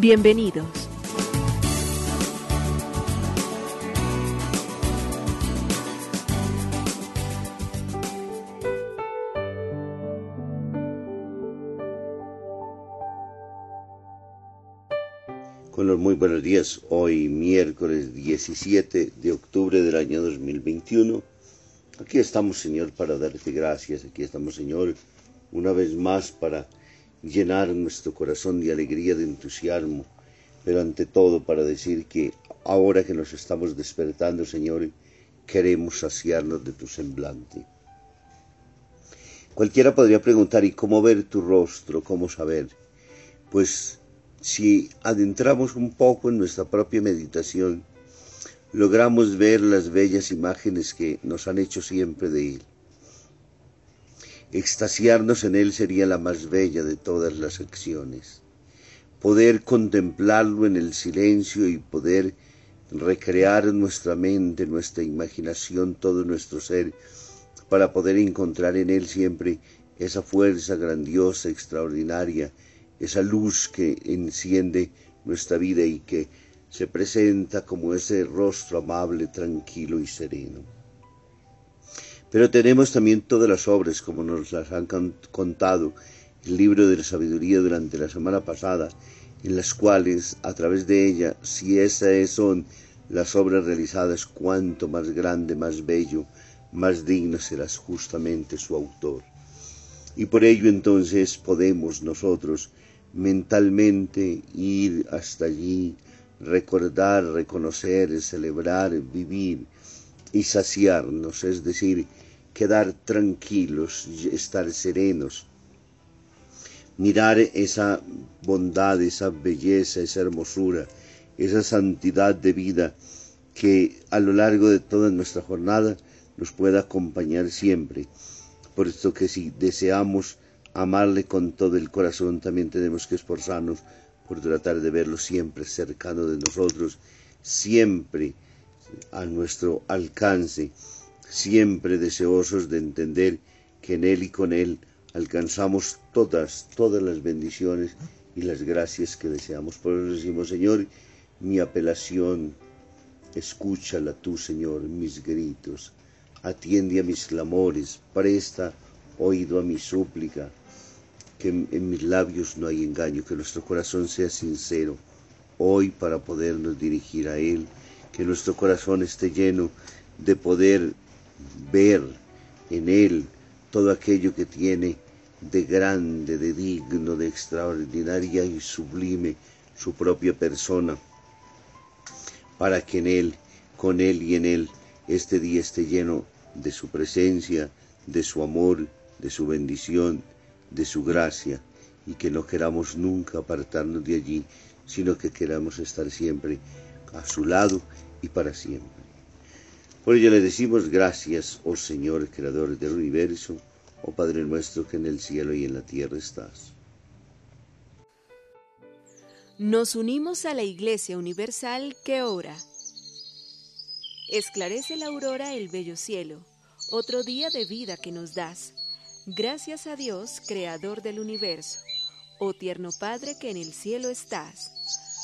Bienvenidos. Con muy buenos días, hoy miércoles 17 de octubre del año 2021. Aquí estamos, Señor, para darte gracias. Aquí estamos, Señor, una vez más para llenar nuestro corazón de alegría, de entusiasmo, pero ante todo para decir que ahora que nos estamos despertando, Señor, queremos saciarnos de tu semblante. Cualquiera podría preguntar, ¿y cómo ver tu rostro? ¿Cómo saber? Pues si adentramos un poco en nuestra propia meditación, logramos ver las bellas imágenes que nos han hecho siempre de Él. Extasiarnos en Él sería la más bella de todas las acciones. Poder contemplarlo en el silencio y poder recrear en nuestra mente, nuestra imaginación, todo nuestro ser, para poder encontrar en Él siempre esa fuerza grandiosa, extraordinaria, esa luz que enciende nuestra vida y que se presenta como ese rostro amable, tranquilo y sereno. Pero tenemos también todas las obras, como nos las han contado el libro de la sabiduría durante la semana pasada, en las cuales, a través de ella, si esas son las obras realizadas, cuanto más grande, más bello, más digno serás justamente su autor. Y por ello entonces podemos nosotros mentalmente ir hasta allí, recordar, reconocer, celebrar, vivir y saciarnos, es decir, quedar tranquilos, estar serenos, mirar esa bondad, esa belleza, esa hermosura, esa santidad de vida que a lo largo de toda nuestra jornada nos pueda acompañar siempre. Por esto que si deseamos amarle con todo el corazón, también tenemos que esforzarnos por tratar de verlo siempre cercano de nosotros, siempre a nuestro alcance, siempre deseosos de entender que en Él y con Él alcanzamos todas, todas las bendiciones y las gracias que deseamos. Por eso decimos, Señor, mi apelación, escúchala tú, Señor, mis gritos, atiende a mis clamores, presta oído a mi súplica, que en mis labios no hay engaño, que nuestro corazón sea sincero hoy para podernos dirigir a Él, que nuestro corazón esté lleno de poder ver en Él todo aquello que tiene de grande, de digno, de extraordinaria y sublime su propia persona, para que en Él, con Él y en Él, este día esté lleno de su presencia, de su amor, de su bendición, de su gracia, y que no queramos nunca apartarnos de allí, sino que queramos estar siempre a su lado y para siempre. Por ello le decimos gracias, oh Señor, Creador del universo, oh Padre nuestro que en el cielo y en la tierra estás. Nos unimos a la Iglesia Universal que ora. Esclarece la aurora el bello cielo, otro día de vida que nos das. Gracias a Dios, Creador del universo, oh tierno Padre que en el cielo estás.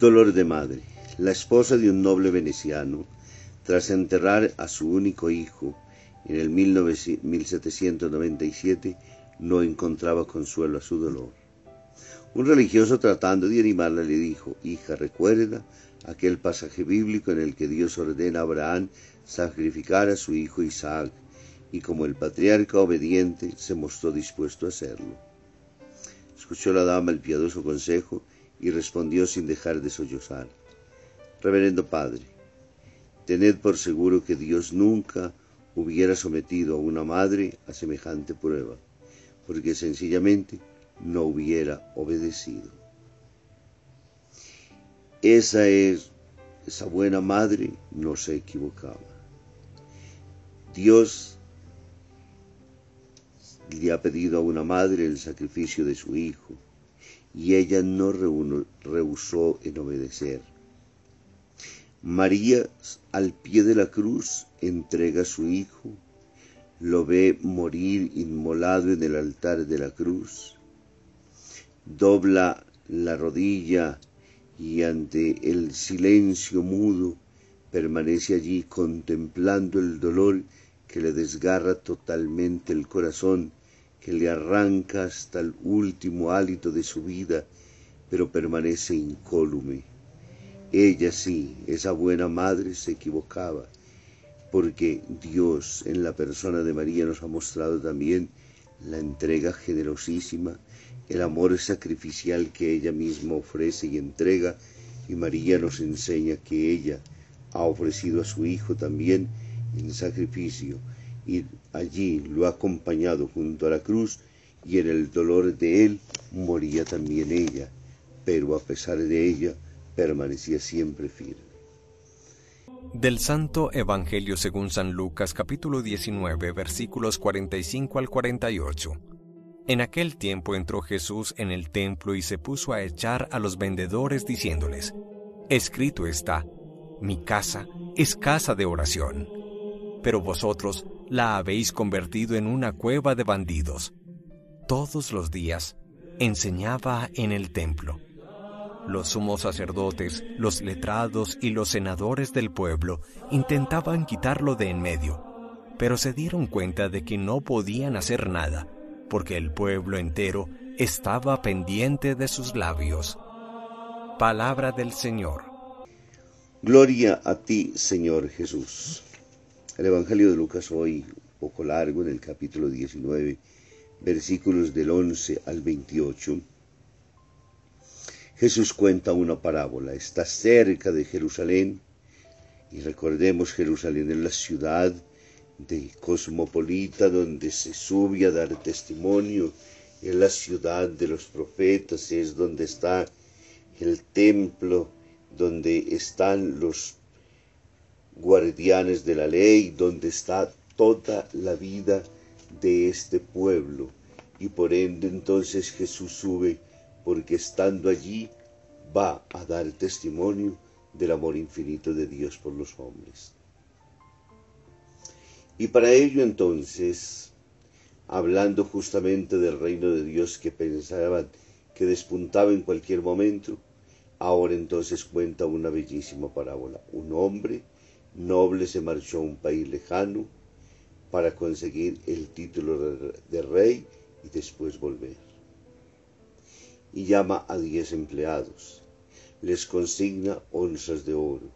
Dolor de madre. La esposa de un noble veneciano, tras enterrar a su único hijo en el 1797, no encontraba consuelo a su dolor. Un religioso tratando de animarla le dijo, hija, recuerda aquel pasaje bíblico en el que Dios ordena a Abraham sacrificar a su hijo Isaac, y como el patriarca obediente se mostró dispuesto a hacerlo. Escuchó la dama el piadoso consejo y respondió sin dejar de sollozar. Reverendo Padre, tened por seguro que Dios nunca hubiera sometido a una madre a semejante prueba, porque sencillamente no hubiera obedecido. Esa es, esa buena madre no se equivocaba. Dios le ha pedido a una madre el sacrificio de su hijo y ella no rehusó en obedecer. María al pie de la cruz entrega a su hijo, lo ve morir inmolado en el altar de la cruz, dobla la rodilla y ante el silencio mudo permanece allí contemplando el dolor que le desgarra totalmente el corazón que le arranca hasta el último hálito de su vida, pero permanece incólume. Ella sí, esa buena madre, se equivocaba, porque Dios en la persona de María nos ha mostrado también la entrega generosísima, el amor sacrificial que ella misma ofrece y entrega, y María nos enseña que ella ha ofrecido a su Hijo también en sacrificio, y allí lo ha acompañado junto a la cruz y en el dolor de él moría también ella, pero a pesar de ella permanecía siempre firme. Del Santo Evangelio según San Lucas capítulo 19 versículos 45 al 48. En aquel tiempo entró Jesús en el templo y se puso a echar a los vendedores diciéndoles, Escrito está, mi casa es casa de oración, pero vosotros la habéis convertido en una cueva de bandidos. Todos los días enseñaba en el templo. Los sumos sacerdotes, los letrados y los senadores del pueblo intentaban quitarlo de en medio, pero se dieron cuenta de que no podían hacer nada, porque el pueblo entero estaba pendiente de sus labios. Palabra del Señor. Gloria a ti, Señor Jesús. El Evangelio de Lucas hoy, un poco largo, en el capítulo 19, versículos del 11 al 28. Jesús cuenta una parábola. Está cerca de Jerusalén y recordemos Jerusalén es la ciudad de cosmopolita donde se sube a dar testimonio, es la ciudad de los profetas, es donde está el templo, donde están los guardianes de la ley, donde está toda la vida de este pueblo. Y por ende entonces Jesús sube, porque estando allí va a dar testimonio del amor infinito de Dios por los hombres. Y para ello entonces, hablando justamente del reino de Dios que pensaban que despuntaba en cualquier momento, ahora entonces cuenta una bellísima parábola. Un hombre noble se marchó a un país lejano para conseguir el título de rey y después volver. Y llama a diez empleados, les consigna onzas de oro.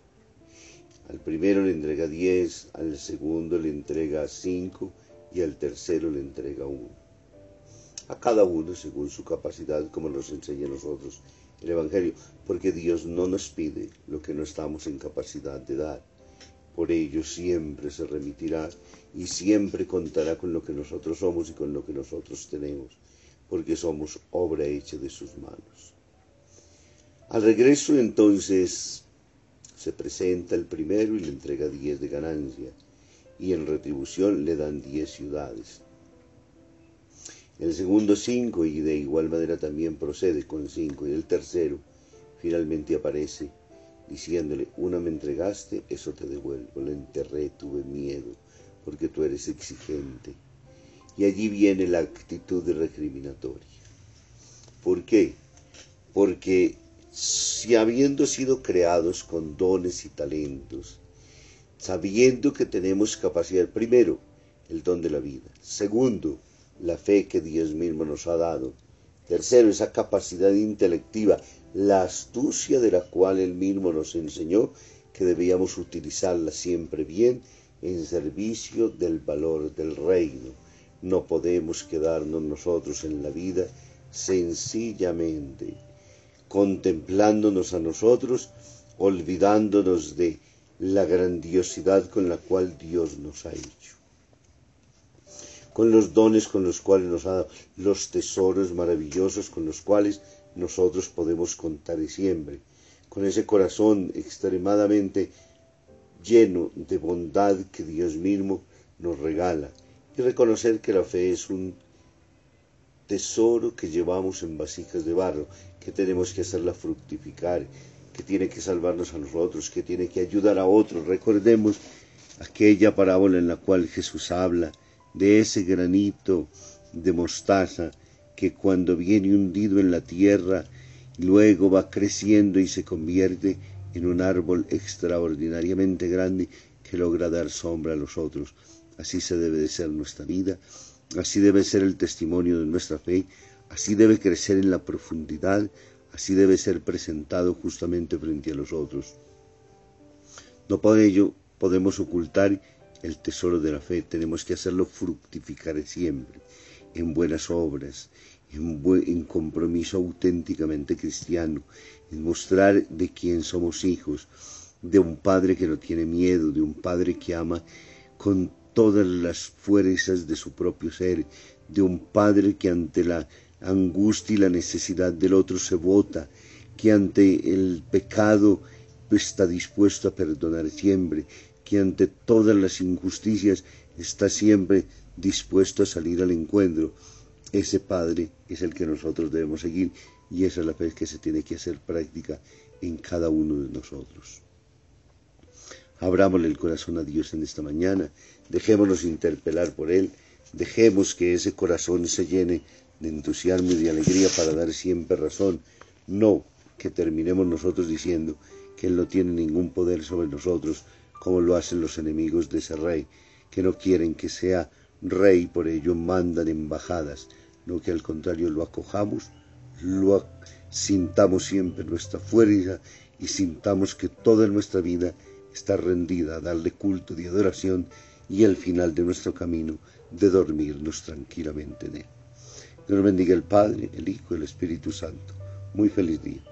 Al primero le entrega diez, al segundo le entrega cinco y al tercero le entrega uno. A cada uno según su capacidad, como nos enseña a nosotros el Evangelio, porque Dios no nos pide lo que no estamos en capacidad de dar por ello siempre se remitirá y siempre contará con lo que nosotros somos y con lo que nosotros tenemos, porque somos obra hecha de sus manos. Al regreso entonces se presenta el primero y le entrega diez de ganancia, y en retribución le dan diez ciudades. El segundo cinco, y de igual manera también procede con cinco, y el tercero finalmente aparece diciéndole, una me entregaste, eso te devuelvo. Lo enterré, tuve miedo, porque tú eres exigente. Y allí viene la actitud recriminatoria. ¿Por qué? Porque si habiendo sido creados con dones y talentos, sabiendo que tenemos capacidad, primero, el don de la vida, segundo, la fe que Dios mismo nos ha dado, tercero, esa capacidad intelectiva, la astucia de la cual Él mismo nos enseñó que debíamos utilizarla siempre bien en servicio del valor del reino. No podemos quedarnos nosotros en la vida sencillamente contemplándonos a nosotros, olvidándonos de la grandiosidad con la cual Dios nos ha hecho, con los dones con los cuales nos ha dado, los tesoros maravillosos con los cuales nosotros podemos contar siempre, con ese corazón extremadamente lleno de bondad que Dios mismo nos regala y reconocer que la fe es un tesoro que llevamos en vasijas de barro, que tenemos que hacerla fructificar, que tiene que salvarnos a nosotros, que tiene que ayudar a otros. Recordemos aquella parábola en la cual Jesús habla de ese granito de mostaza que cuando viene hundido en la tierra, luego va creciendo y se convierte en un árbol extraordinariamente grande que logra dar sombra a los otros. Así se debe de ser nuestra vida, así debe ser el testimonio de nuestra fe, así debe crecer en la profundidad, así debe ser presentado justamente frente a los otros. No por ello podemos ocultar el tesoro de la fe, tenemos que hacerlo fructificar siempre, en buenas obras, en, compromiso auténticamente cristiano, en mostrar de quién somos hijos, de un Padre que no tiene miedo, de un Padre que ama con todas las fuerzas de su propio ser, de un Padre que ante la angustia y la necesidad del otro se vota, que ante el pecado está dispuesto a perdonar siempre, que ante todas las injusticias está siempre dispuesto a salir al encuentro. Ese Padre es el que nosotros debemos seguir y esa es la fe que se tiene que hacer práctica en cada uno de nosotros. Abrámosle el corazón a Dios en esta mañana, dejémonos interpelar por Él, dejemos que ese corazón se llene de entusiasmo y de alegría para dar siempre razón, no que terminemos nosotros diciendo que Él no tiene ningún poder sobre nosotros, como lo hacen los enemigos de ese rey, que no quieren que sea rey, por ello mandan embajadas, no que al contrario lo acojamos, lo sintamos siempre nuestra fuerza y sintamos que toda nuestra vida está rendida a darle culto de adoración y al final de nuestro camino de dormirnos tranquilamente en él. Dios bendiga el Padre, el Hijo y el Espíritu Santo. Muy feliz día.